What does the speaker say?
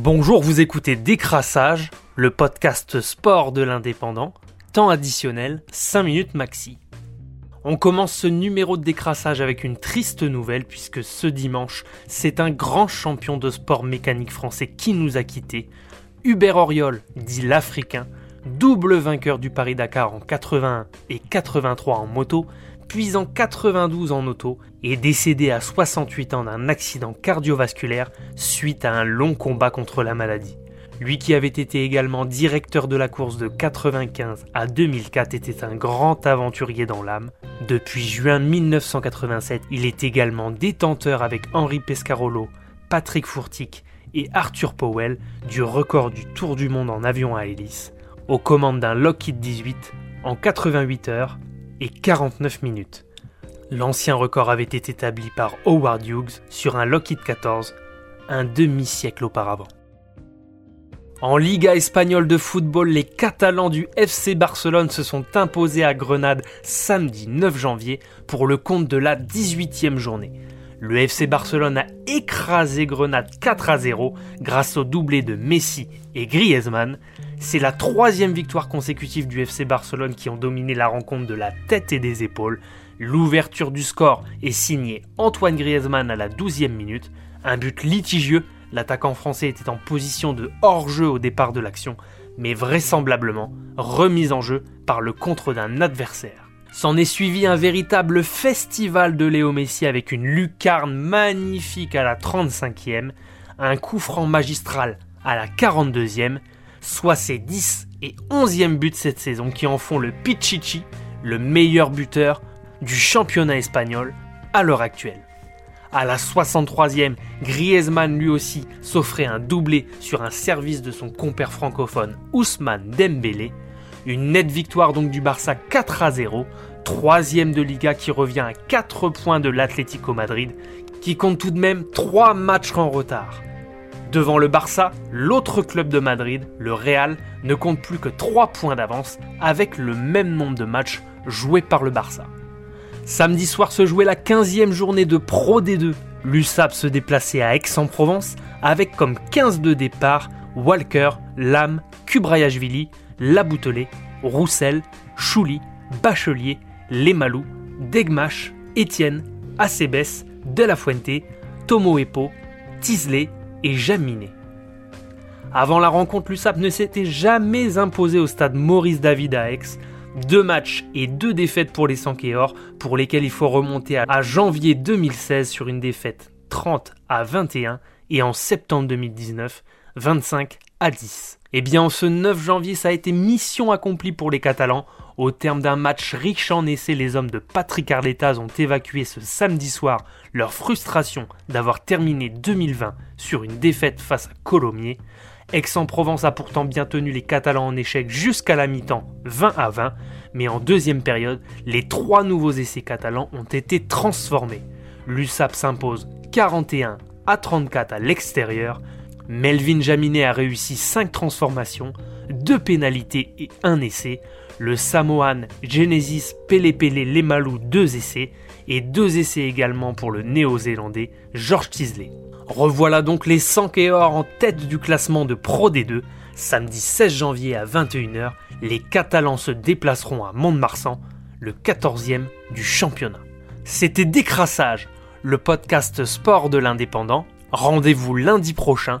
Bonjour, vous écoutez Décrassage, le podcast sport de l'indépendant, temps additionnel, 5 minutes maxi. On commence ce numéro de décrassage avec une triste nouvelle puisque ce dimanche, c'est un grand champion de sport mécanique français qui nous a quittés. Hubert Auriol, dit l'Africain, double vainqueur du Paris-Dakar en 81 et 83 en moto, puis en 92 en auto, est décédé à 68 ans d'un accident cardiovasculaire suite à un long combat contre la maladie. Lui qui avait été également directeur de la course de 95 à 2004 était un grand aventurier dans l'âme. Depuis juin 1987, il est également détenteur avec Henri Pescarolo, Patrick Fourtic et Arthur Powell du record du Tour du monde en avion à hélice, aux commandes d'un Lockheed 18 en 88 heures et 49 minutes. L'ancien record avait été établi par Howard Hughes sur un Lockheed 14 un demi-siècle auparavant. En Liga espagnole de football, les Catalans du FC Barcelone se sont imposés à Grenade samedi 9 janvier pour le compte de la 18e journée. Le FC Barcelone a écrasé Grenade 4 à 0 grâce au doublé de Messi et Griezmann. C'est la troisième victoire consécutive du FC Barcelone qui ont dominé la rencontre de la tête et des épaules. L'ouverture du score est signée Antoine Griezmann à la 12e minute, un but litigieux L'attaquant français était en position de hors-jeu au départ de l'action, mais vraisemblablement remise en jeu par le contre d'un adversaire. S'en est suivi un véritable festival de Léo Messi avec une lucarne magnifique à la 35e, un coup franc magistral à la 42e, soit ses 10 et 11e buts cette saison qui en font le Pichichi, le meilleur buteur du championnat espagnol à l'heure actuelle. À la 63e, Griezmann lui aussi s'offrait un doublé sur un service de son compère francophone Ousmane Dembélé. Une nette victoire donc du Barça 4 à 0, troisième de Liga qui revient à 4 points de l'Atlético Madrid, qui compte tout de même 3 matchs en retard. Devant le Barça, l'autre club de Madrid, le Real, ne compte plus que 3 points d'avance avec le même nombre de matchs joués par le Barça. Samedi soir se jouait la 15e journée de Pro D2. L'USAP se déplaçait à Aix-en-Provence avec comme 15 de départ Walker, Lam, Kubrayashvili, Laboutelet, Roussel, Chouli, Bachelier, Lemalou, Degmash, Étienne, Acebes, De La Fuente, Tomo Epo, Tisley et Jaminet. Avant la rencontre, l'USAP ne s'était jamais imposé au stade Maurice David à Aix deux matchs et deux défaites pour les Sankéors, pour lesquels il faut remonter à janvier 2016 sur une défaite 30 à 21 et en septembre 2019 25 à 10. Eh bien, en ce 9 janvier, ça a été mission accomplie pour les Catalans. Au terme d'un match riche en essais, les hommes de Patrick Arletaz ont évacué ce samedi soir leur frustration d'avoir terminé 2020 sur une défaite face à Colomiers. Aix-en-Provence a pourtant bien tenu les Catalans en échec jusqu'à la mi-temps, 20 à 20, mais en deuxième période, les trois nouveaux essais catalans ont été transformés. L'USAP s'impose 41 à 34 à l'extérieur. Melvin Jaminet a réussi 5 transformations, 2 pénalités et 1 essai. Le Samoan Genesis Pele Lemalou 2 essais et 2 essais également pour le néo-zélandais George Tisley. Revoilà donc les Sankeor en tête du classement de Pro D2. Samedi 16 janvier à 21h, les Catalans se déplaceront à Mont-de-Marsan, le 14e du championnat. C'était Décrassage, le podcast sport de l'indépendant. Rendez-vous lundi prochain.